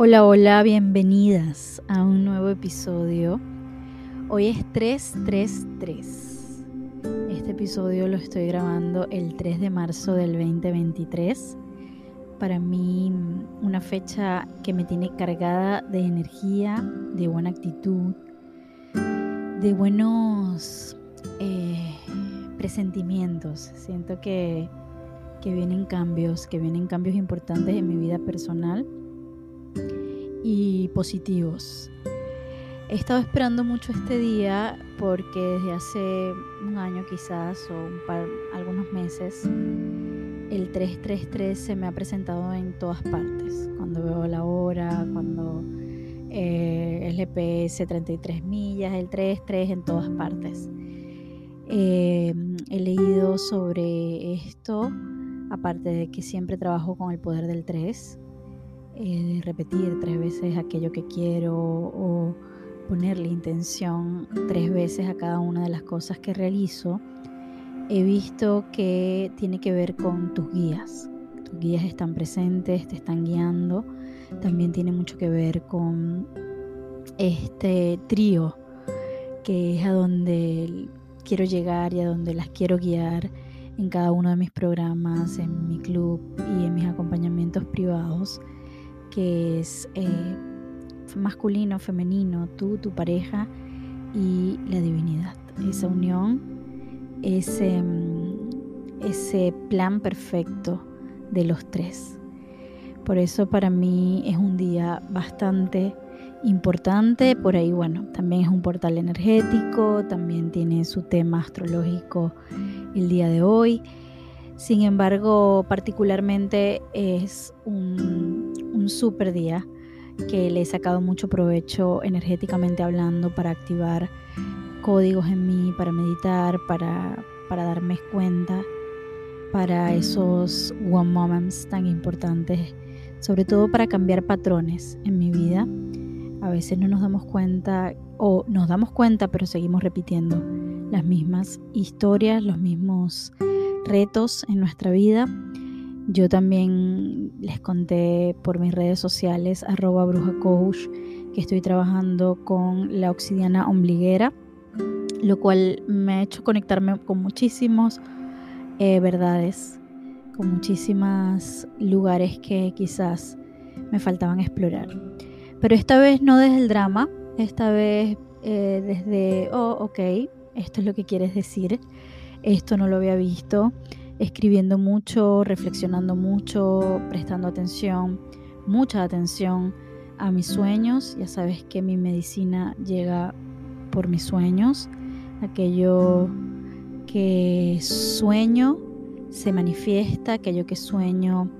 Hola, hola, bienvenidas a un nuevo episodio. Hoy es 333. Este episodio lo estoy grabando el 3 de marzo del 2023. Para mí una fecha que me tiene cargada de energía, de buena actitud, de buenos eh, presentimientos. Siento que, que vienen cambios, que vienen cambios importantes en mi vida personal y positivos. He estado esperando mucho este día porque desde hace un año quizás o un par, algunos meses el 333 se me ha presentado en todas partes. Cuando veo la hora, cuando eh, el GPS 33 millas, el 33 en todas partes. Eh, he leído sobre esto, aparte de que siempre trabajo con el poder del 3 eh, repetir tres veces aquello que quiero o ponerle intención tres veces a cada una de las cosas que realizo, he visto que tiene que ver con tus guías. Tus guías están presentes, te están guiando. También tiene mucho que ver con este trío que es a donde quiero llegar y a donde las quiero guiar en cada uno de mis programas, en mi club y en mis acompañamientos privados que es eh, masculino, femenino, tú, tu pareja y la divinidad. Esa unión, ese, ese plan perfecto de los tres. Por eso para mí es un día bastante importante. Por ahí, bueno, también es un portal energético, también tiene su tema astrológico el día de hoy. Sin embargo, particularmente es un, super día que le he sacado mucho provecho energéticamente hablando para activar códigos en mí, para meditar, para, para darme cuenta, para esos one moments tan importantes, sobre todo para cambiar patrones en mi vida. A veces no nos damos cuenta o nos damos cuenta pero seguimos repitiendo las mismas historias, los mismos retos en nuestra vida. Yo también les conté por mis redes sociales, arroba que estoy trabajando con la obsidiana ombliguera, lo cual me ha hecho conectarme con muchísimos eh, verdades, con muchísimos lugares que quizás me faltaban explorar. Pero esta vez no desde el drama, esta vez eh, desde, oh, ok, esto es lo que quieres decir esto no lo había visto, escribiendo mucho, reflexionando mucho, prestando atención, mucha atención a mis sueños. Ya sabes que mi medicina llega por mis sueños. Aquello que sueño se manifiesta, aquello que sueño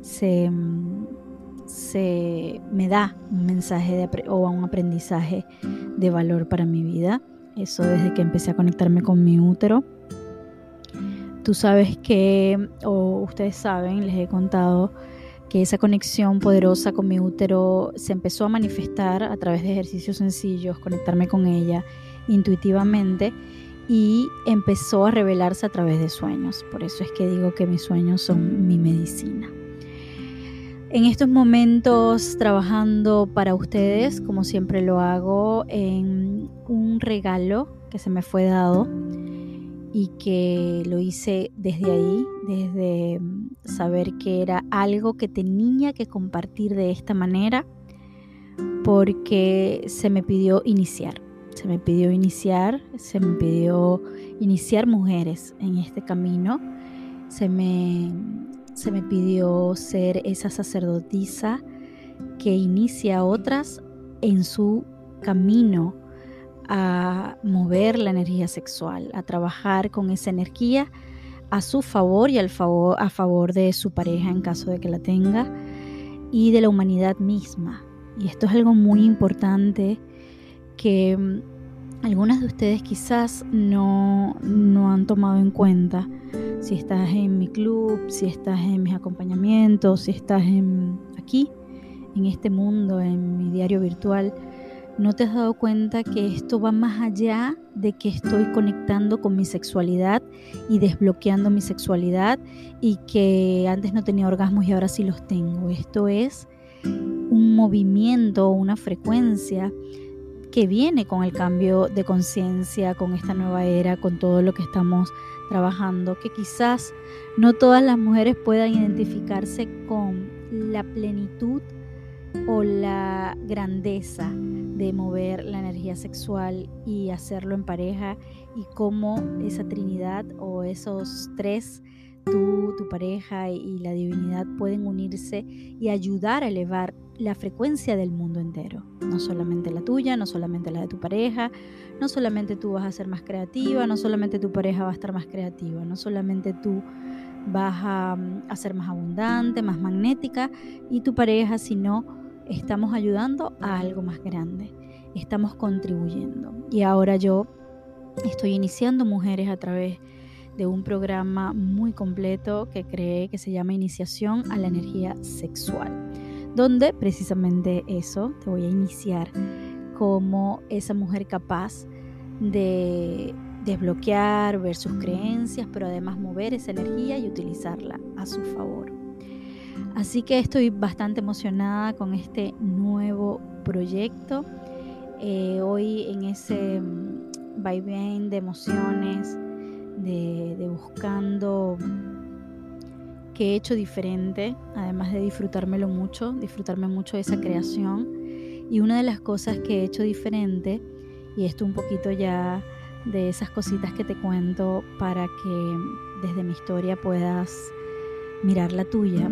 se, se me da un mensaje de, o un aprendizaje de valor para mi vida. Eso desde que empecé a conectarme con mi útero. Tú sabes que, o ustedes saben, les he contado que esa conexión poderosa con mi útero se empezó a manifestar a través de ejercicios sencillos, conectarme con ella intuitivamente y empezó a revelarse a través de sueños. Por eso es que digo que mis sueños son mi medicina. En estos momentos trabajando para ustedes, como siempre lo hago, en un regalo que se me fue dado y que lo hice desde ahí, desde mm, saber que era algo que tenía que compartir de esta manera, porque se me pidió iniciar, se me pidió iniciar, se me pidió iniciar mujeres en este camino, se me, se me pidió ser esa sacerdotisa que inicia a otras en su camino a mover la energía sexual, a trabajar con esa energía a su favor y al favor, a favor de su pareja en caso de que la tenga y de la humanidad misma. Y esto es algo muy importante que mm, algunas de ustedes quizás no, no han tomado en cuenta. Si estás en mi club, si estás en mis acompañamientos, si estás aquí, en este mundo, en mi diario virtual, no te has dado cuenta que esto va más allá de que estoy conectando con mi sexualidad y desbloqueando mi sexualidad y que antes no tenía orgasmos y ahora sí los tengo. Esto es un movimiento, una frecuencia que viene con el cambio de conciencia, con esta nueva era, con todo lo que estamos trabajando, que quizás no todas las mujeres puedan identificarse con la plenitud o la grandeza de mover la energía sexual y hacerlo en pareja y cómo esa trinidad o esos tres, tú, tu pareja y la divinidad pueden unirse y ayudar a elevar la frecuencia del mundo entero, no solamente la tuya, no solamente la de tu pareja, no solamente tú vas a ser más creativa, no solamente tu pareja va a estar más creativa, no solamente tú vas a, a ser más abundante, más magnética y tu pareja, sino estamos ayudando a algo más grande, estamos contribuyendo. Y ahora yo estoy iniciando mujeres a través de un programa muy completo que creé que se llama Iniciación a la Energía Sexual, donde precisamente eso te voy a iniciar como esa mujer capaz de desbloquear, ver sus creencias, pero además mover esa energía y utilizarla a su favor. Así que estoy bastante emocionada con este nuevo proyecto. Eh, hoy en ese mm, vaivén de emociones, de, de buscando que he hecho diferente, además de disfrutármelo mucho, disfrutarme mucho de esa creación. Y una de las cosas que he hecho diferente, y esto un poquito ya de esas cositas que te cuento para que desde mi historia puedas mirar la tuya,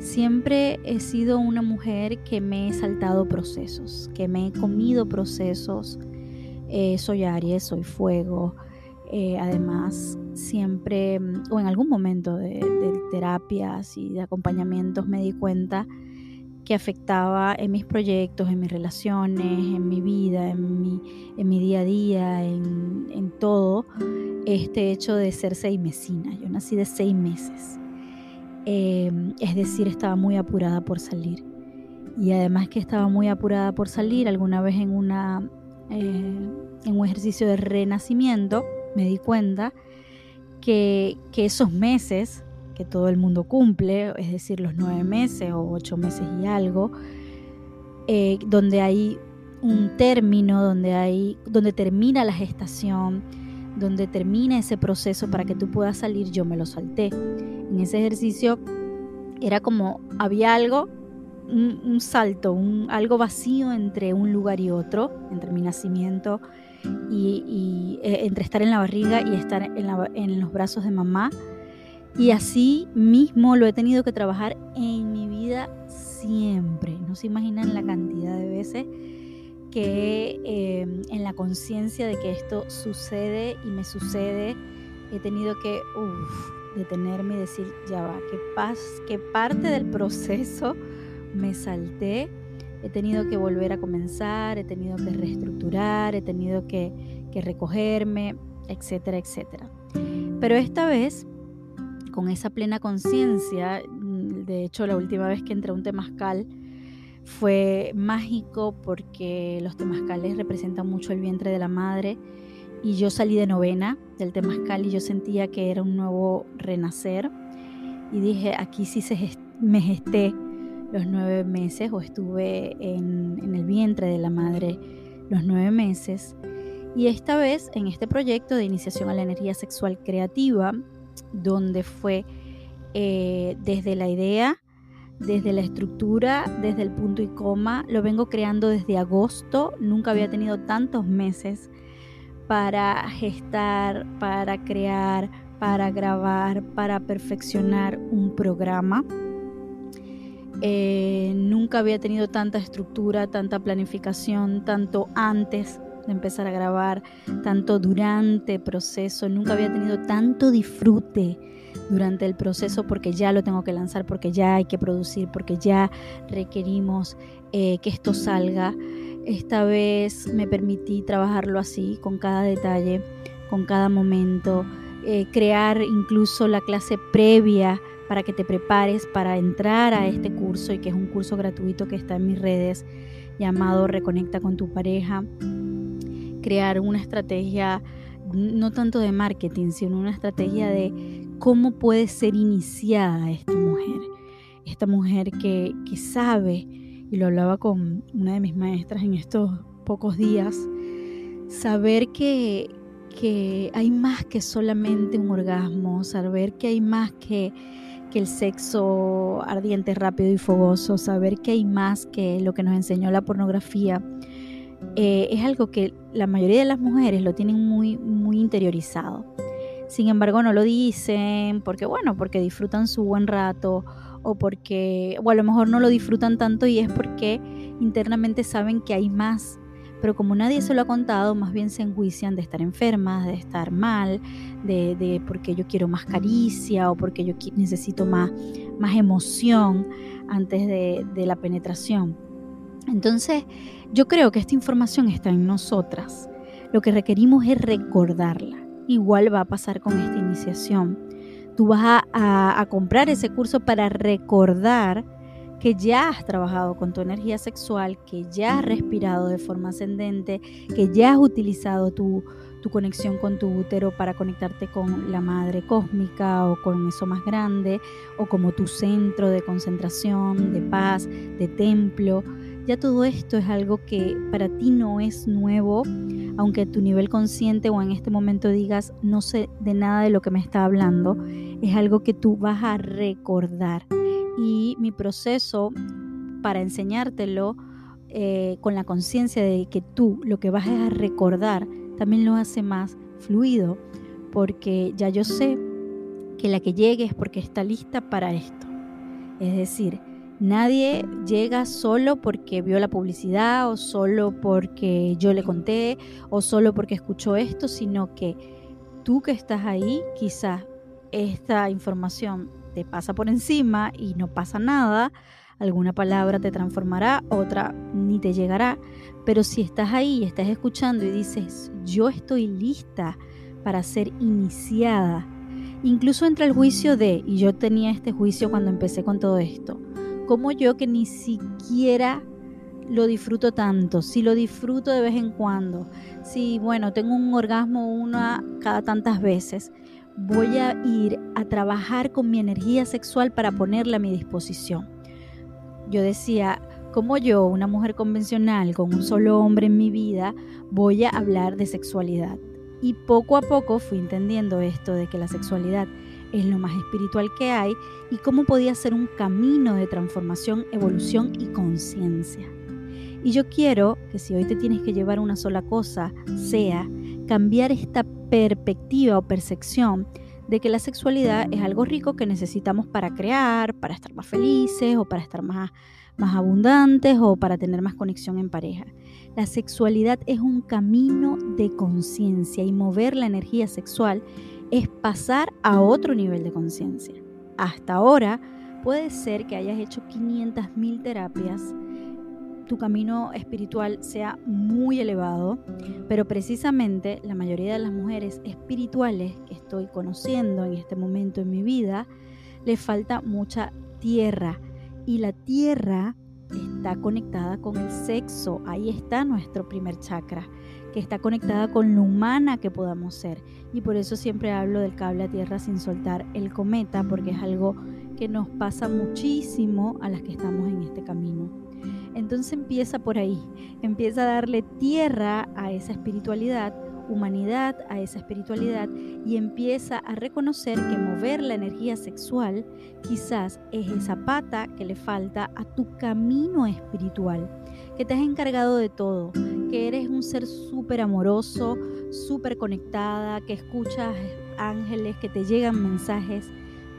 Siempre he sido una mujer que me he saltado procesos, que me he comido procesos. Eh, soy Aries, soy fuego. Eh, además, siempre, o en algún momento de, terapias y de acompañamientos, me di cuenta que afectaba en mis proyectos, en mis relaciones, en mi vida, en mi, en mi día a día, en, en todo, este hecho de ser seis mesina. Yo nací de seis meses. Em, es decir, estaba muy apurada por salir. Y además que estaba muy apurada por salir, alguna vez en, una, eh, en un ejercicio de renacimiento me di cuenta que, que esos meses que todo el mundo cumple, es decir, los nueve meses o ocho meses y algo, eh, donde hay un término, donde, hay, donde termina la gestación, donde termina ese proceso para que tú puedas salir, yo me lo salté. Ese ejercicio era como había algo, un, salto, un, algo vacío entre un lugar y otro, entre mi nacimiento y, eh, entre estar en la barriga y estar en, en los brazos de mamá. Y así mismo lo he tenido que trabajar en mi vida siempre. No se imaginan la cantidad de veces que em, en la conciencia de que esto sucede y me sucede, he tenido que detenerme y decir, ya va, que, paz, que parte del proceso me salté, he tenido que volver a comenzar, he tenido que reestructurar, he tenido que, que recogerme, etcétera, etcétera. Pero esta vez, con esa plena conciencia, de hecho la última vez que entré a un temazcal, fue mágico porque los temazcales representan mucho el vientre de la madre y yo salí de novena del temazcal y yo sentía que era un nuevo renacer y dije, aquí sí me gesté los nueve meses o estuve en, en el vientre de la madre los nueve meses. Y esta vez en este proyecto de iniciación a la energía sexual creativa, donde fue eh, desde la idea desde la estructura, desde el punto y coma. Lo vengo creando desde agosto. Nunca había tenido tantos meses para gestar, para crear, para grabar, para perfeccionar un programa. Eh, nunca había tenido tanta estructura, tanta planificación, tanto antes de empezar a grabar, tanto durante el proceso. Nunca había tenido tanto disfrute durante el proceso porque ya lo tengo que lanzar, porque ya hay que producir, porque ya requerimos eh, que esto salga. Esta vez me permití trabajarlo así, con cada detalle, con cada momento, eh, crear incluso la clase previa para que te prepares para entrar a este curso y que es un curso gratuito que está en mis redes llamado Reconecta con tu pareja. Crear una estrategia no tanto de marketing, sino una estrategia de cómo puede ser iniciada esta mujer. Esta mujer que, sabe y lo hablaba con una de mis maestras en estos pocos días, saber que, que hay más que solamente un orgasmo, saber que hay más que, que el sexo ardiente, rápido y fogoso, saber que hay más que lo que nos enseñó la pornografía, eh, es algo que la mayoría de las mujeres lo tienen muy, muy interiorizado. Sin embargo, no lo dicen porque, bueno, porque disfrutan su buen rato o porque, o a lo mejor no lo disfrutan tanto y es porque internamente saben que hay más. Pero como nadie se lo ha contado, más bien se enjuician de estar enfermas, de estar mal, de, porque yo quiero más caricia o porque yo necesito más, más emoción antes de la penetración. Entonces, yo creo que esta información está en nosotras. Lo que requerimos es recordarla. Igual va a pasar con esta iniciación. Tú vas a, comprar ese curso para recordar que ya has trabajado con tu energía sexual, que ya has respirado de forma ascendente, que ya has utilizado tu, tu conexión con tu útero para conectarte con la madre cósmica o con eso más grande, o como tu centro de concentración, de paz, de templo ya todo esto es algo que para ti no es nuevo, aunque a tu nivel consciente o en este momento digas no sé de nada de lo que me está hablando, es algo que tú vas a recordar. Y mi proceso para enseñártelo eh, con la conciencia de que tú lo que vas a recordar también lo hace más fluido, porque ya yo sé que la que llegue es porque está lista para esto. Es decir, Nadie llega solo porque vio la publicidad o solo porque yo le conté o solo porque escuchó esto, sino que tú que estás ahí, quizás esta información te pasa por encima y no pasa nada, alguna palabra te transformará, otra ni te llegará, pero si estás ahí y estás escuchando y dices, yo estoy lista para ser iniciada, incluso entra el juicio de, y yo tenía este juicio cuando empecé con todo esto, como yo que ni siquiera lo disfruto tanto, si lo disfruto de vez en cuando, si bueno, tengo un orgasmo una cada tantas veces, voy a ir a trabajar con mi energía sexual para ponerla a mi disposición. Yo decía, como yo, una mujer convencional con un solo hombre en mi vida, voy a hablar de sexualidad. Y poco a poco fui entendiendo esto de que la sexualidad es lo más espiritual que hay y cómo podía ser un camino de transformación, evolución y conciencia. Y yo quiero que si hoy te tienes que llevar una sola cosa, sea cambiar esta perspectiva o percepción de que la sexualidad es algo rico que necesitamos para crear, para estar más felices o para estar más, más abundantes o para tener más conexión en pareja. La sexualidad es un camino de conciencia y mover la energía sexual es pasar a otro nivel de conciencia. Hasta ahora puede ser que hayas hecho 500.000 terapias, tu camino espiritual sea muy elevado, pero precisamente la mayoría de las mujeres espirituales que estoy conociendo en este momento en mi vida, les falta mucha tierra y la tierra está conectada con el sexo, ahí está nuestro primer chakra que está conectada con lo humana que podamos ser. Y por eso siempre hablo del cable a tierra sin soltar el cometa, porque es algo que nos pasa muchísimo a las que estamos en este camino. Entonces empieza por ahí, empieza a darle tierra a esa espiritualidad, humanidad a esa espiritualidad y empieza a reconocer que mover la energía sexual quizás es esa pata que le falta a tu camino espiritual, que te has encargado de todo, que eres un ser súper amoroso, súper conectada, que escuchas ángeles, que te llegan mensajes,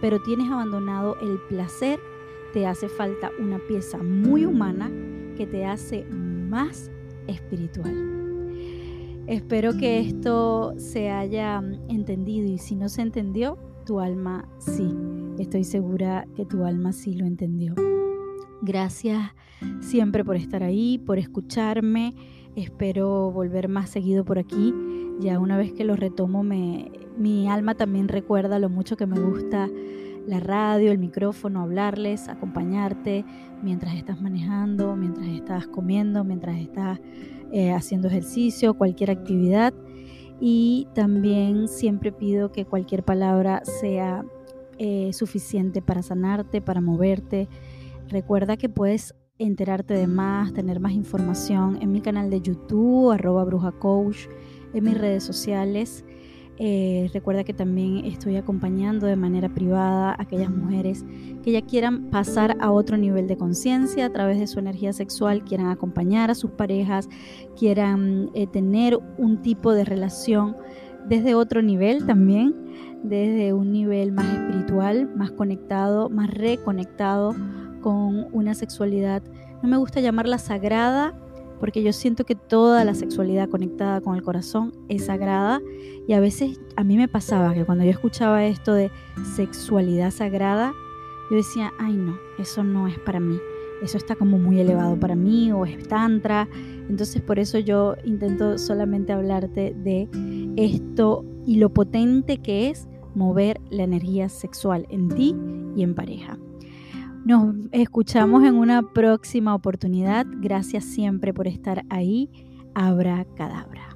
pero tienes abandonado el placer, te hace falta una pieza muy humana que te hace más espiritual. Espero que esto se haya entendido y si no se entendió, tu alma sí. Estoy segura que tu alma sí lo entendió. Gracias siempre por estar ahí, por escucharme Espero volver más seguido por aquí. Ya una vez que lo retomo, mi alma también recuerda lo mucho que me gusta la radio, el micrófono, hablarles, acompañarte mientras estás manejando, mientras estás comiendo, mientras estás eh, haciendo ejercicio, cualquier actividad. Y también siempre pido que cualquier palabra sea eh, suficiente para sanarte, para moverte. Recuerda que puedes enterarte de más, tener más información en mi canal de YouTube, arroba bruja coach, en mis redes sociales. Eh, recuerda que también estoy acompañando de manera privada a aquellas mujeres que ya quieran pasar a otro nivel de conciencia a través de su energía sexual, quieran acompañar a sus parejas, quieran eh, tener un tipo de relación desde otro nivel también, desde un nivel más espiritual, más conectado, más reconectado con una sexualidad, no me gusta llamarla sagrada, porque yo siento que toda la sexualidad conectada con el corazón es sagrada y a veces a mí me pasaba que cuando yo escuchaba esto de sexualidad sagrada, yo decía, ay no, eso no es para mí, eso está como muy elevado para mí o es tantra, entonces por eso yo intento solamente hablarte de esto y lo potente que es mover la energía sexual en ti y en pareja. Nos escuchamos en una próxima oportunidad. Gracias siempre por estar ahí. Abra cadabra.